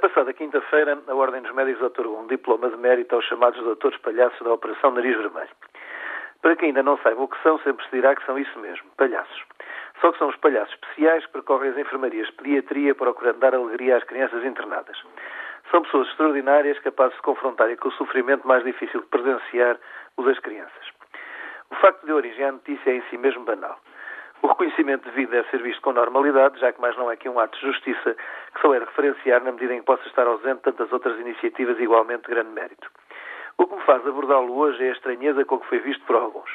passada quinta-feira, a Ordem dos Médicos otorgou um diploma de mérito aos chamados doutores palhaços da Operação Nariz Vermelho. Para quem ainda não saiba o que são, sempre se dirá que são isso mesmo, palhaços. Só que são os palhaços especiais que percorrem as enfermarias de pediatria procurando dar alegria às crianças internadas. São pessoas extraordinárias capazes de confrontarem com o sofrimento mais difícil de presenciar, o das crianças. O facto de origem à notícia é em si mesmo banal. O reconhecimento de vida deve ser visto com normalidade, já que mais não é que um ato de justiça que referenciar na medida em que possa estar ausente tantas outras iniciativas igualmente de grande mérito. O que me faz abordá-lo hoje é a estranheza com que foi visto por alguns.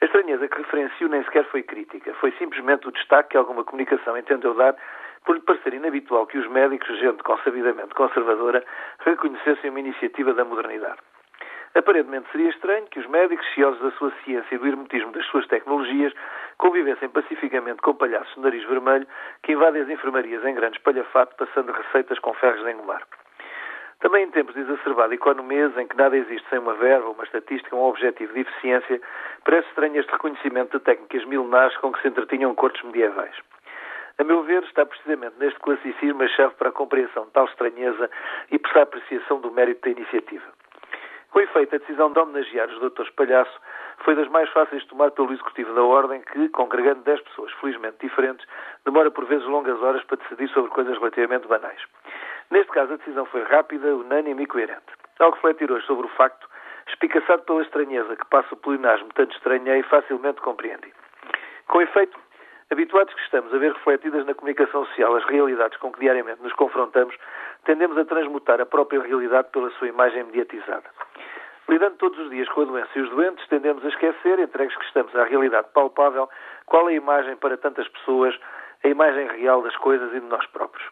A estranheza que referencio nem sequer foi crítica, foi simplesmente o destaque que alguma comunicação entendeu dar por lhe parecer inabitual que os médicos, gente consabidamente conservadora, reconhecessem uma iniciativa da modernidade. Aparentemente seria estranho que os médicos, ciosos da sua ciência e do hermetismo das suas tecnologias, convivessem pacificamente com palhaços de nariz vermelho que invadem as enfermarias em grande espalhafato, passando receitas com ferros de engomar. Também em tempos de exacerbada economia, em que nada existe sem uma verba, uma estatística, um objetivo de eficiência, parece estranho este reconhecimento de técnicas milenares com que se entretinham cortes medievais. A meu ver, está precisamente neste classicismo a chave para a compreensão de tal estranheza e para a apreciação do mérito da iniciativa. Com efeito, a decisão de homenagear os doutores Palhaço foi das mais fáceis de tomar pelo Executivo da Ordem, que, congregando 10 pessoas felizmente diferentes, demora por vezes longas horas para decidir sobre coisas relativamente banais. Neste caso, a decisão foi rápida, unânime e coerente. Ao refletir hoje sobre o facto, espicaçado pela estranheza que passa o pleonasmo tanto estranhei facilmente compreendido. Com efeito, habituados que estamos a ver refletidas na comunicação social as realidades com que diariamente nos confrontamos, tendemos a transmutar a própria realidade pela sua imagem mediatizada. Lidando todos os dias com a doença e os doentes, tendemos a esquecer, entregues que estamos à realidade palpável, qual é a imagem para tantas pessoas, a imagem real das coisas e de nós próprios.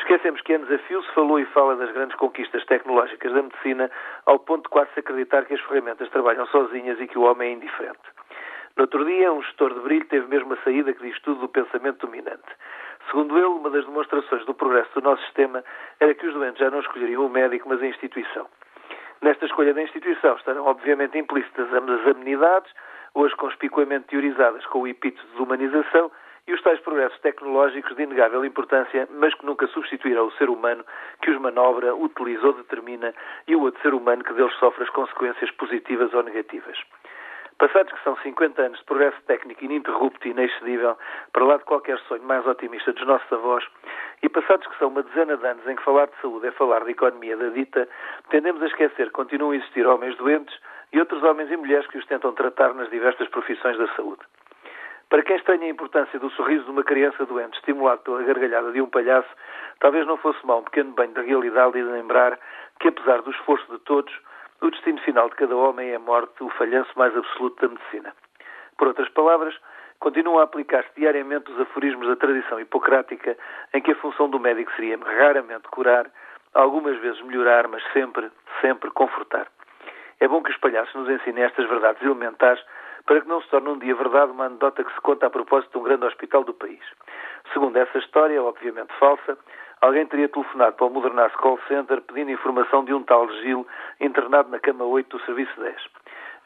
Esquecemos que anos a fio se falou e fala das grandes conquistas tecnológicas da medicina, ao ponto de quase se acreditar que as ferramentas trabalham sozinhas e que o homem é indiferente. No outro dia, um gestor de brilho teve mesmo a saída que diz tudo do pensamento dominante. Segundo ele, uma das demonstrações do progresso do nosso sistema era que os doentes já não escolheriam o médico, mas a instituição. Nesta escolha da instituição estarão obviamente implícitas as amenidades, hoje conspicuamente teorizadas com o epíteto de humanização, e os tais progressos tecnológicos de inegável importância, mas que nunca substituirão o ser humano que os manobra, utiliza ou determina e o outro ser humano que deles sofre as consequências positivas ou negativas. Passados que são 50 anos de progresso técnico ininterrupto e inexcedível, para lá de qualquer sonho mais otimista dos nossos avós, e passados que são uma dezena de anos em que falar de saúde é falar de economia da dita, tendemos a esquecer que continuam a existir homens doentes e outros homens e mulheres que os tentam tratar nas diversas profissões da saúde. Para quem estranha a importância do sorriso de uma criança doente estimulado pela gargalhada de um palhaço, talvez não fosse mal um pequeno banho da realidade e de lembrar que, apesar do esforço de todos, o destino final de cada homem é a morte, o falhanço mais absoluto da medicina. Por outras palavras, continuam a aplicar-se diariamente os aforismos da tradição hipocrática em que a função do médico seria raramente curar, algumas vezes melhorar, mas sempre, sempre confortar. É bom que os palhaços nos ensinem estas verdades elementares para que não se torne um dia verdade uma anedota que se conta a propósito de um grande hospital do país. Segundo essa história, obviamente falsa, alguém teria telefonado para o Modernas Call Center pedindo informação de um tal Gil internado na cama 8 do Serviço 10.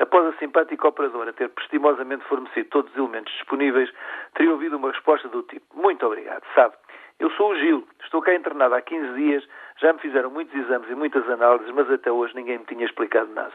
Após a simpática operadora ter prestimosamente fornecido todos os elementos disponíveis, teria ouvido uma resposta do tipo: Muito obrigado, sabe, eu sou o Gil, estou cá internado há 15 dias, já me fizeram muitos exames e muitas análises, mas até hoje ninguém me tinha explicado nada.